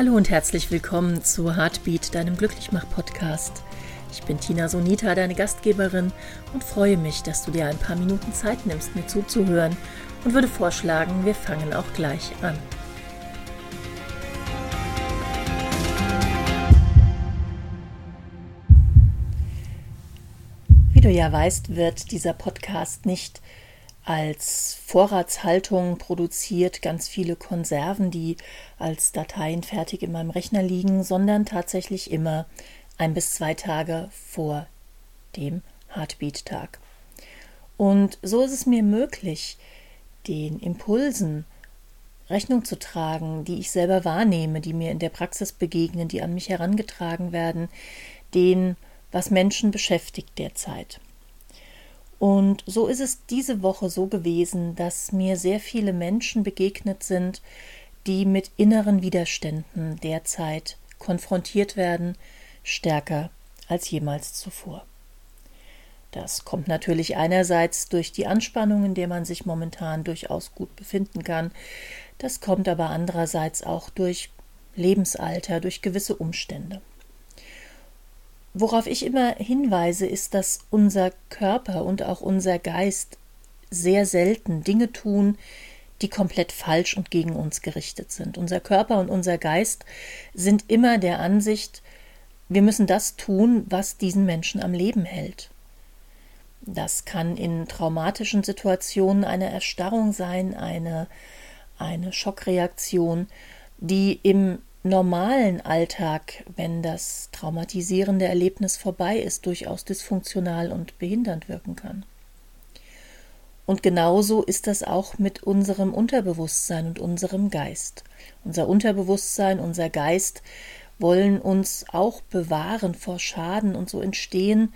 Hallo und herzlich willkommen zu Heartbeat, deinem Glücklichmach-Podcast. Ich bin Tina Sonita, deine Gastgeberin, und freue mich, dass du dir ein paar Minuten Zeit nimmst, mir zuzuhören und würde vorschlagen, wir fangen auch gleich an. Wie du ja weißt, wird dieser Podcast nicht als Vorratshaltung produziert, ganz viele Konserven, die als Dateien fertig in meinem Rechner liegen, sondern tatsächlich immer ein bis zwei Tage vor dem Heartbeat-Tag. Und so ist es mir möglich, den Impulsen Rechnung zu tragen, die ich selber wahrnehme, die mir in der Praxis begegnen, die an mich herangetragen werden, den, was Menschen beschäftigt derzeit. Und so ist es diese Woche so gewesen, dass mir sehr viele Menschen begegnet sind, die mit inneren Widerständen derzeit konfrontiert werden, stärker als jemals zuvor. Das kommt natürlich einerseits durch die Anspannung, in der man sich momentan durchaus gut befinden kann, das kommt aber andererseits auch durch Lebensalter, durch gewisse Umstände. Worauf ich immer hinweise, ist, dass unser Körper und auch unser Geist sehr selten Dinge tun, die komplett falsch und gegen uns gerichtet sind. Unser Körper und unser Geist sind immer der Ansicht, wir müssen das tun, was diesen Menschen am Leben hält. Das kann in traumatischen Situationen eine Erstarrung sein, eine, eine Schockreaktion, die im normalen Alltag, wenn das traumatisierende Erlebnis vorbei ist, durchaus dysfunktional und behindernd wirken kann. Und genauso ist das auch mit unserem Unterbewusstsein und unserem Geist. Unser Unterbewusstsein, unser Geist wollen uns auch bewahren vor Schaden und so entstehen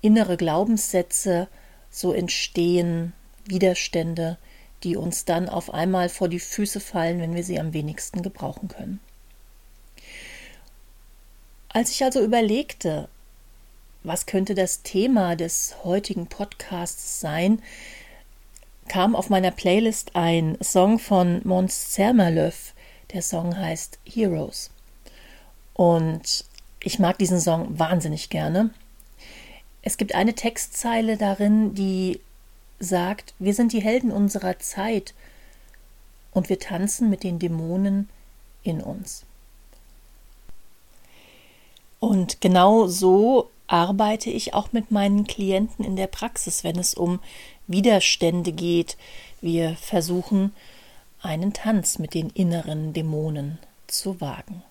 innere Glaubenssätze, so entstehen Widerstände, die uns dann auf einmal vor die Füße fallen, wenn wir sie am wenigsten gebrauchen können. Als ich also überlegte, was könnte das Thema des heutigen Podcasts sein, kam auf meiner Playlist ein Song von Mons Zermerlöw. Der Song heißt Heroes. Und ich mag diesen Song wahnsinnig gerne. Es gibt eine Textzeile darin, die sagt, wir sind die Helden unserer Zeit und wir tanzen mit den Dämonen in uns. Und genau so arbeite ich auch mit meinen Klienten in der Praxis, wenn es um Widerstände geht. Wir versuchen einen Tanz mit den inneren Dämonen zu wagen.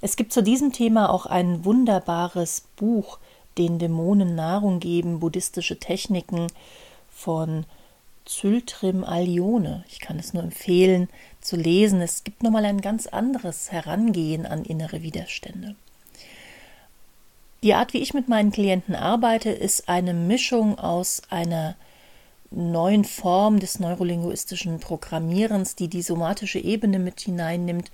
Es gibt zu diesem Thema auch ein wunderbares Buch, den Dämonen Nahrung geben, buddhistische Techniken von Zyltrim Alione. Ich kann es nur empfehlen zu lesen. Es gibt nochmal ein ganz anderes Herangehen an innere Widerstände. Die Art, wie ich mit meinen Klienten arbeite, ist eine Mischung aus einer neuen Form des neurolinguistischen Programmierens, die die somatische Ebene mit hineinnimmt,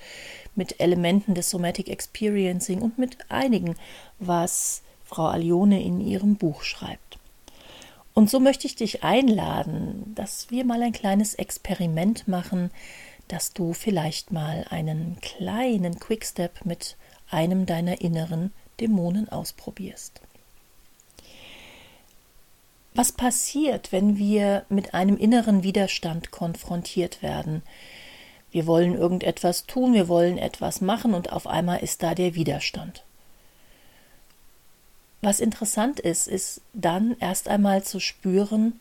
mit Elementen des Somatic Experiencing und mit einigen, was Frau Alione in ihrem Buch schreibt. Und so möchte ich dich einladen, dass wir mal ein kleines Experiment machen, dass du vielleicht mal einen kleinen Quickstep mit einem deiner inneren Dämonen ausprobierst. Was passiert, wenn wir mit einem inneren Widerstand konfrontiert werden? Wir wollen irgendetwas tun, wir wollen etwas machen und auf einmal ist da der Widerstand. Was interessant ist, ist dann erst einmal zu spüren,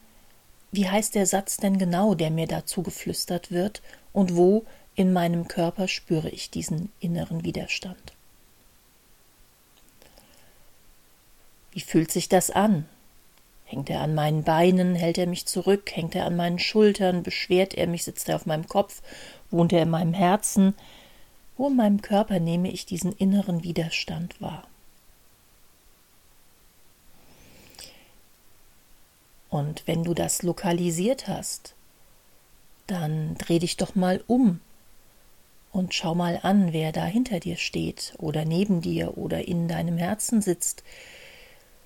wie heißt der Satz denn genau, der mir dazu geflüstert wird und wo in meinem Körper spüre ich diesen inneren Widerstand. Wie fühlt sich das an? Hängt er an meinen Beinen, hält er mich zurück, hängt er an meinen Schultern, beschwert er mich, sitzt er auf meinem Kopf, wohnt er in meinem Herzen? Wo in meinem Körper nehme ich diesen inneren Widerstand wahr? Und wenn du das lokalisiert hast, dann dreh dich doch mal um und schau mal an, wer da hinter dir steht oder neben dir oder in deinem Herzen sitzt,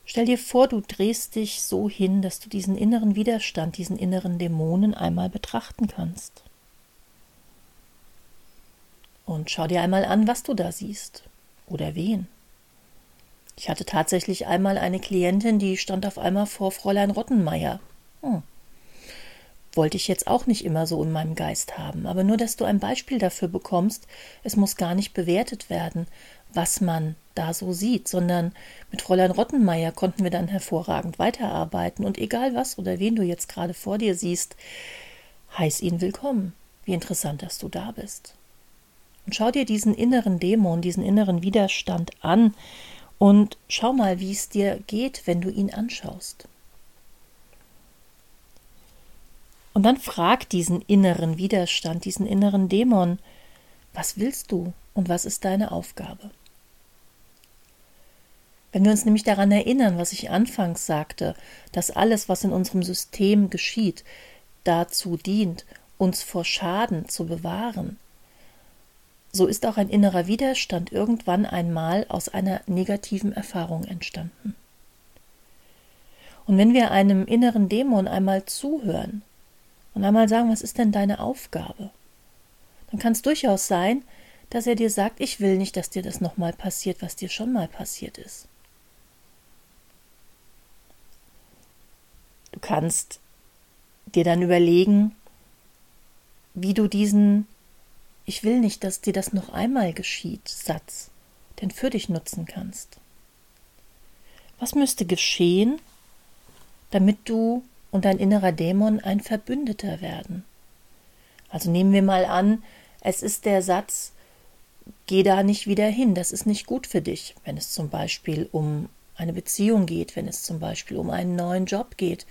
Stell dir vor, du drehst dich so hin, dass du diesen inneren Widerstand, diesen inneren Dämonen einmal betrachten kannst. Und schau dir einmal an, was du da siehst oder wen. Ich hatte tatsächlich einmal eine Klientin, die stand auf einmal vor Fräulein Rottenmeier. Hm. Wollte ich jetzt auch nicht immer so in meinem Geist haben, aber nur, dass du ein Beispiel dafür bekommst, es muss gar nicht bewertet werden, was man da so sieht, sondern mit Fräulein Rottenmeier konnten wir dann hervorragend weiterarbeiten und egal was oder wen du jetzt gerade vor dir siehst, heiß ihn willkommen. Wie interessant, dass du da bist. Und schau dir diesen inneren Dämon, diesen inneren Widerstand an und schau mal, wie es dir geht, wenn du ihn anschaust. Und dann frag diesen inneren Widerstand, diesen inneren Dämon, was willst du und was ist deine Aufgabe? Wenn wir uns nämlich daran erinnern, was ich anfangs sagte, dass alles, was in unserem System geschieht, dazu dient, uns vor Schaden zu bewahren, so ist auch ein innerer Widerstand irgendwann einmal aus einer negativen Erfahrung entstanden. Und wenn wir einem inneren Dämon einmal zuhören und einmal sagen, was ist denn deine Aufgabe, dann kann es durchaus sein, dass er dir sagt, ich will nicht, dass dir das nochmal passiert, was dir schon mal passiert ist. Du kannst dir dann überlegen, wie du diesen Ich will nicht, dass dir das noch einmal geschieht Satz denn für dich nutzen kannst. Was müsste geschehen, damit du und dein innerer Dämon ein Verbündeter werden? Also nehmen wir mal an, es ist der Satz, geh da nicht wieder hin, das ist nicht gut für dich, wenn es zum Beispiel um eine Beziehung geht, wenn es zum Beispiel um einen neuen Job geht,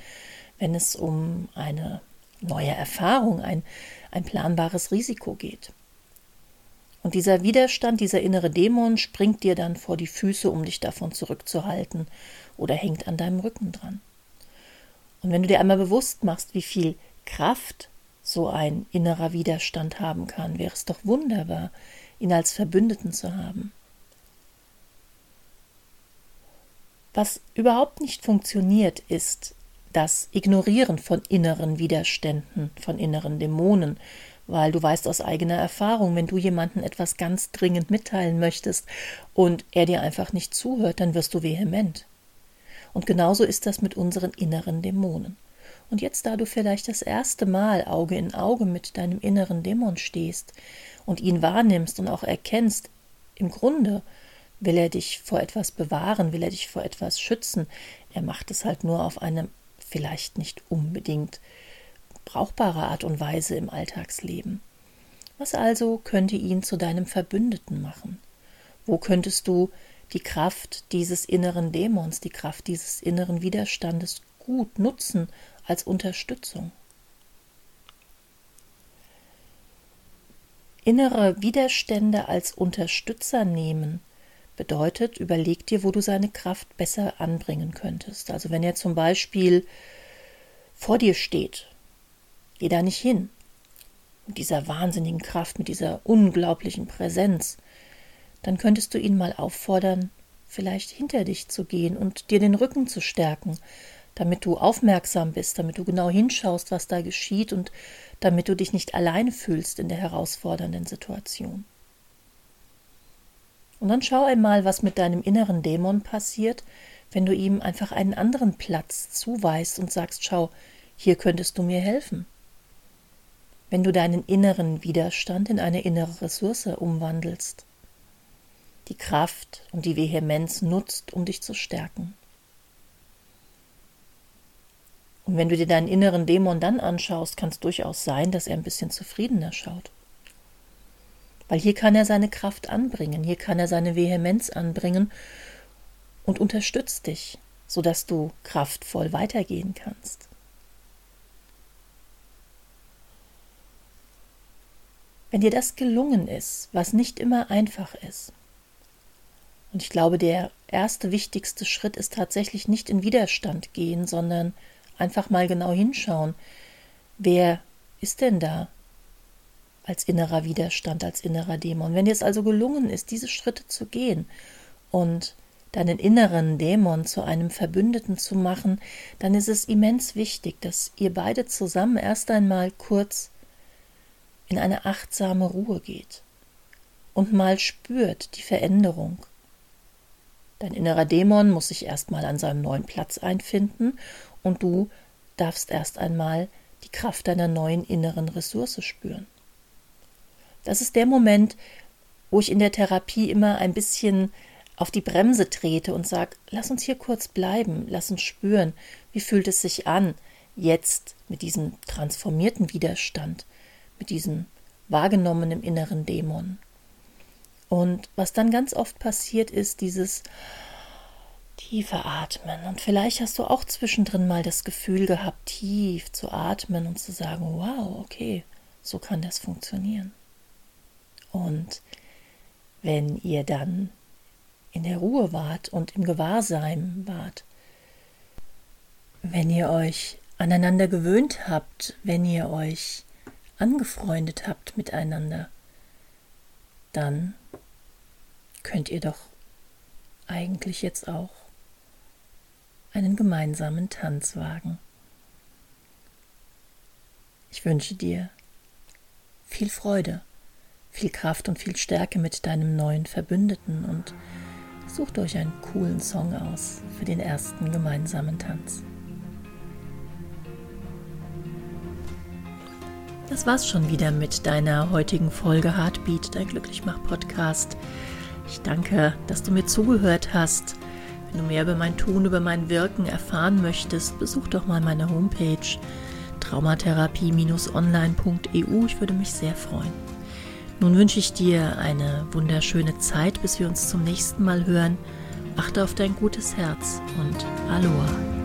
wenn es um eine neue Erfahrung, ein, ein planbares Risiko geht. Und dieser Widerstand, dieser innere Dämon springt dir dann vor die Füße, um dich davon zurückzuhalten oder hängt an deinem Rücken dran. Und wenn du dir einmal bewusst machst, wie viel Kraft so ein innerer Widerstand haben kann, wäre es doch wunderbar, ihn als Verbündeten zu haben. Was überhaupt nicht funktioniert, ist das Ignorieren von inneren Widerständen, von inneren Dämonen, weil du weißt aus eigener Erfahrung, wenn du jemanden etwas ganz dringend mitteilen möchtest und er dir einfach nicht zuhört, dann wirst du vehement. Und genauso ist das mit unseren inneren Dämonen. Und jetzt, da du vielleicht das erste Mal Auge in Auge mit deinem inneren Dämon stehst und ihn wahrnimmst und auch erkennst, im Grunde will er dich vor etwas bewahren, will er dich vor etwas schützen, er macht es halt nur auf eine vielleicht nicht unbedingt brauchbare Art und Weise im Alltagsleben. Was also könnte ihn zu deinem Verbündeten machen? Wo könntest du die Kraft dieses inneren Dämons, die Kraft dieses inneren Widerstandes gut nutzen als Unterstützung? Innere Widerstände als Unterstützer nehmen bedeutet, überleg dir, wo du seine Kraft besser anbringen könntest. Also wenn er zum Beispiel vor dir steht, geh da nicht hin. Mit dieser wahnsinnigen Kraft, mit dieser unglaublichen Präsenz, dann könntest du ihn mal auffordern, vielleicht hinter dich zu gehen und dir den Rücken zu stärken, damit du aufmerksam bist, damit du genau hinschaust, was da geschieht und damit du dich nicht alleine fühlst in der herausfordernden Situation. Und dann schau einmal, was mit deinem inneren Dämon passiert, wenn du ihm einfach einen anderen Platz zuweist und sagst, schau, hier könntest du mir helfen. Wenn du deinen inneren Widerstand in eine innere Ressource umwandelst, die Kraft und die Vehemenz nutzt, um dich zu stärken. Und wenn du dir deinen inneren Dämon dann anschaust, kann es durchaus sein, dass er ein bisschen zufriedener schaut. Weil hier kann er seine Kraft anbringen, hier kann er seine Vehemenz anbringen und unterstützt dich, sodass du kraftvoll weitergehen kannst. Wenn dir das gelungen ist, was nicht immer einfach ist, und ich glaube, der erste wichtigste Schritt ist tatsächlich nicht in Widerstand gehen, sondern einfach mal genau hinschauen, wer ist denn da? als innerer Widerstand, als innerer Dämon. Wenn dir es also gelungen ist, diese Schritte zu gehen und deinen inneren Dämon zu einem Verbündeten zu machen, dann ist es immens wichtig, dass ihr beide zusammen erst einmal kurz in eine achtsame Ruhe geht. und mal spürt die Veränderung. Dein innerer Dämon muss sich erstmal an seinem neuen Platz einfinden und du darfst erst einmal die Kraft deiner neuen inneren Ressource spüren. Das ist der Moment, wo ich in der Therapie immer ein bisschen auf die Bremse trete und sage, lass uns hier kurz bleiben, lass uns spüren, wie fühlt es sich an, jetzt mit diesem transformierten Widerstand, mit diesem wahrgenommenen inneren Dämon. Und was dann ganz oft passiert, ist dieses tiefe Atmen. Und vielleicht hast du auch zwischendrin mal das Gefühl gehabt, tief zu atmen und zu sagen, wow, okay, so kann das funktionieren. Und wenn ihr dann in der Ruhe wart und im Gewahrsein wart, wenn ihr euch aneinander gewöhnt habt, wenn ihr euch angefreundet habt miteinander, dann könnt ihr doch eigentlich jetzt auch einen gemeinsamen Tanz wagen. Ich wünsche dir viel Freude, viel Kraft und viel Stärke mit deinem neuen Verbündeten und sucht euch einen coolen Song aus für den ersten gemeinsamen Tanz. Das war's schon wieder mit deiner heutigen Folge Heartbeat, dein Glücklichmach-Podcast. Ich danke, dass du mir zugehört hast. Wenn du mehr über mein Tun, über mein Wirken erfahren möchtest, besuch doch mal meine Homepage traumatherapie-online.eu. Ich würde mich sehr freuen. Nun wünsche ich dir eine wunderschöne Zeit, bis wir uns zum nächsten Mal hören. Achte auf dein gutes Herz und Aloha.